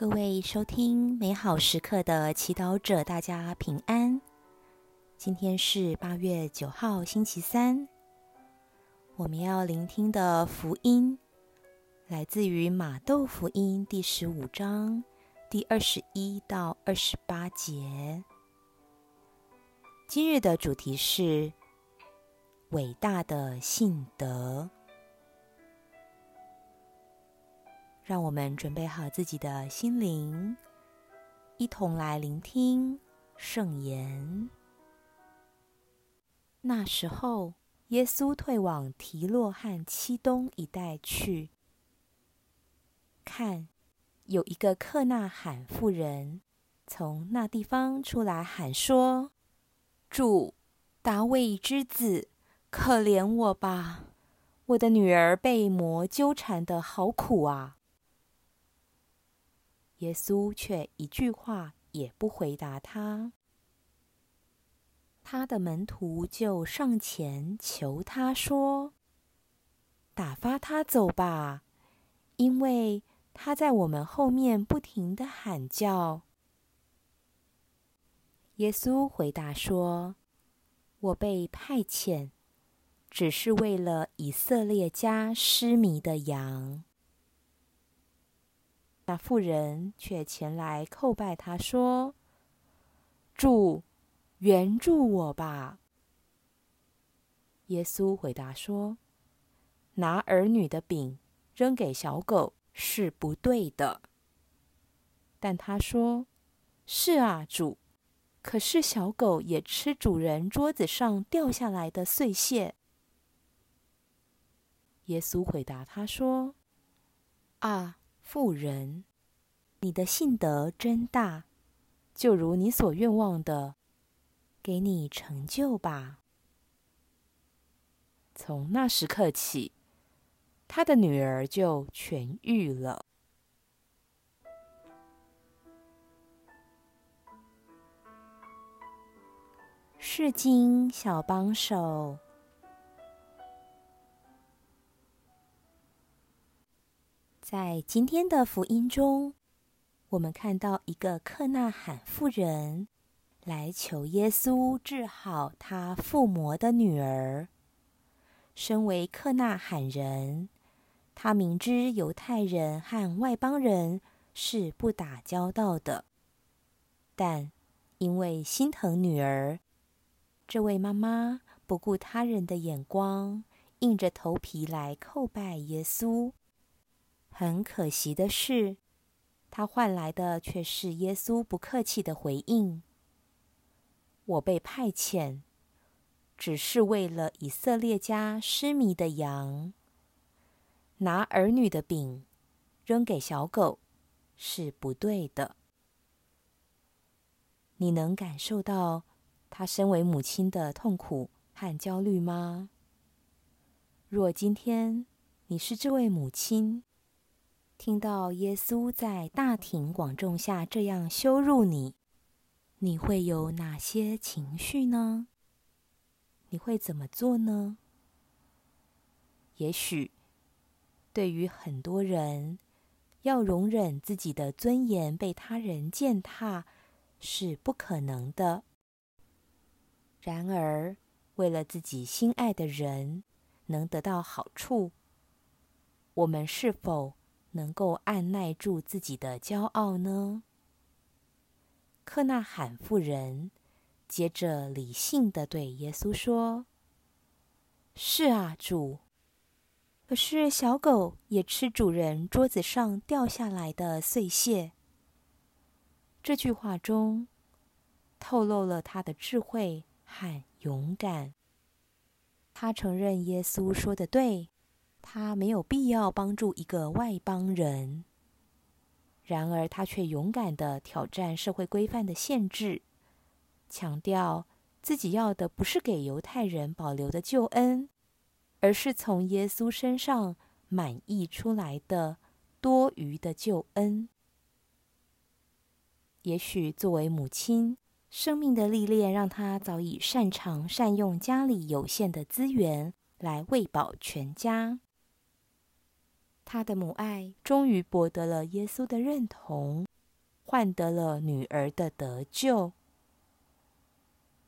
各位收听美好时刻的祈祷者，大家平安。今天是八月九号，星期三。我们要聆听的福音来自于马窦福音第十五章第二十一到二十八节。今日的主题是伟大的信德。让我们准备好自己的心灵，一同来聆听圣言。那时候，耶稣退往提洛和七东一带去。看，有一个克纳罕妇人从那地方出来喊说：“主，大卫之子，可怜我吧！我的女儿被魔纠缠得好苦啊！”耶稣却一句话也不回答他。他的门徒就上前求他说：“打发他走吧，因为他在我们后面不停地喊叫。”耶稣回答说：“我被派遣，只是为了以色列家失迷的羊。”那妇人却前来叩拜他，说：“主，援助我吧。”耶稣回答说：“拿儿女的饼扔给小狗是不对的。”但他说：“是啊，主，可是小狗也吃主人桌子上掉下来的碎屑。”耶稣回答他说：“啊。”妇人，你的信德真大，就如你所愿望的，给你成就吧。从那时刻起，他的女儿就痊愈了。释经小帮手。在今天的福音中，我们看到一个克纳罕妇人来求耶稣治好她附魔的女儿。身为克纳罕人，他明知犹太人和外邦人是不打交道的，但因为心疼女儿，这位妈妈不顾他人的眼光，硬着头皮来叩拜耶稣。很可惜的是，他换来的却是耶稣不客气的回应：“我被派遣，只是为了以色列家失迷的羊。拿儿女的饼扔给小狗是不对的。”你能感受到他身为母亲的痛苦和焦虑吗？若今天你是这位母亲，听到耶稣在大庭广众下这样羞辱你，你会有哪些情绪呢？你会怎么做呢？也许对于很多人，要容忍自己的尊严被他人践踏是不可能的。然而，为了自己心爱的人能得到好处，我们是否能够按捺住自己的骄傲呢？克纳罕妇人接着理性的对耶稣说：“是啊，主。可是小狗也吃主人桌子上掉下来的碎屑。”这句话中透露了他的智慧和勇敢。他承认耶稣说的对。他没有必要帮助一个外邦人，然而他却勇敢地挑战社会规范的限制，强调自己要的不是给犹太人保留的救恩，而是从耶稣身上满溢出来的多余的救恩。也许作为母亲，生命的历练让她早已擅长善用家里有限的资源来喂饱全家。他的母爱终于博得了耶稣的认同，换得了女儿的得救。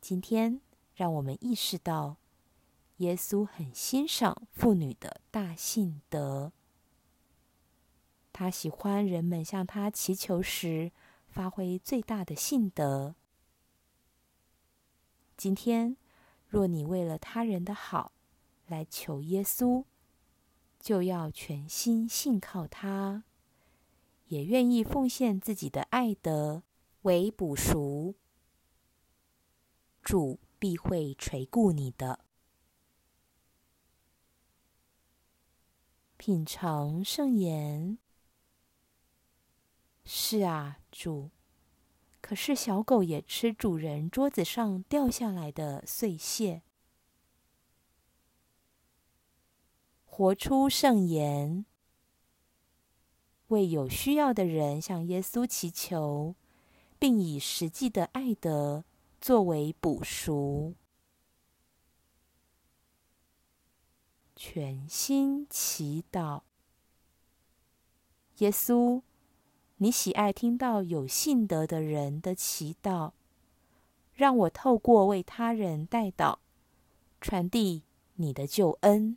今天，让我们意识到，耶稣很欣赏妇女的大信德。他喜欢人们向他祈求时发挥最大的信德。今天，若你为了他人的好来求耶稣，就要全心信靠他，也愿意奉献自己的爱德为补赎。主必会垂顾你的。品尝圣言。是啊，主。可是小狗也吃主人桌子上掉下来的碎屑。活出圣言，为有需要的人向耶稣祈求，并以实际的爱德作为补赎。全心祈祷，耶稣，你喜爱听到有信德的人的祈祷，让我透过为他人代祷，传递你的救恩。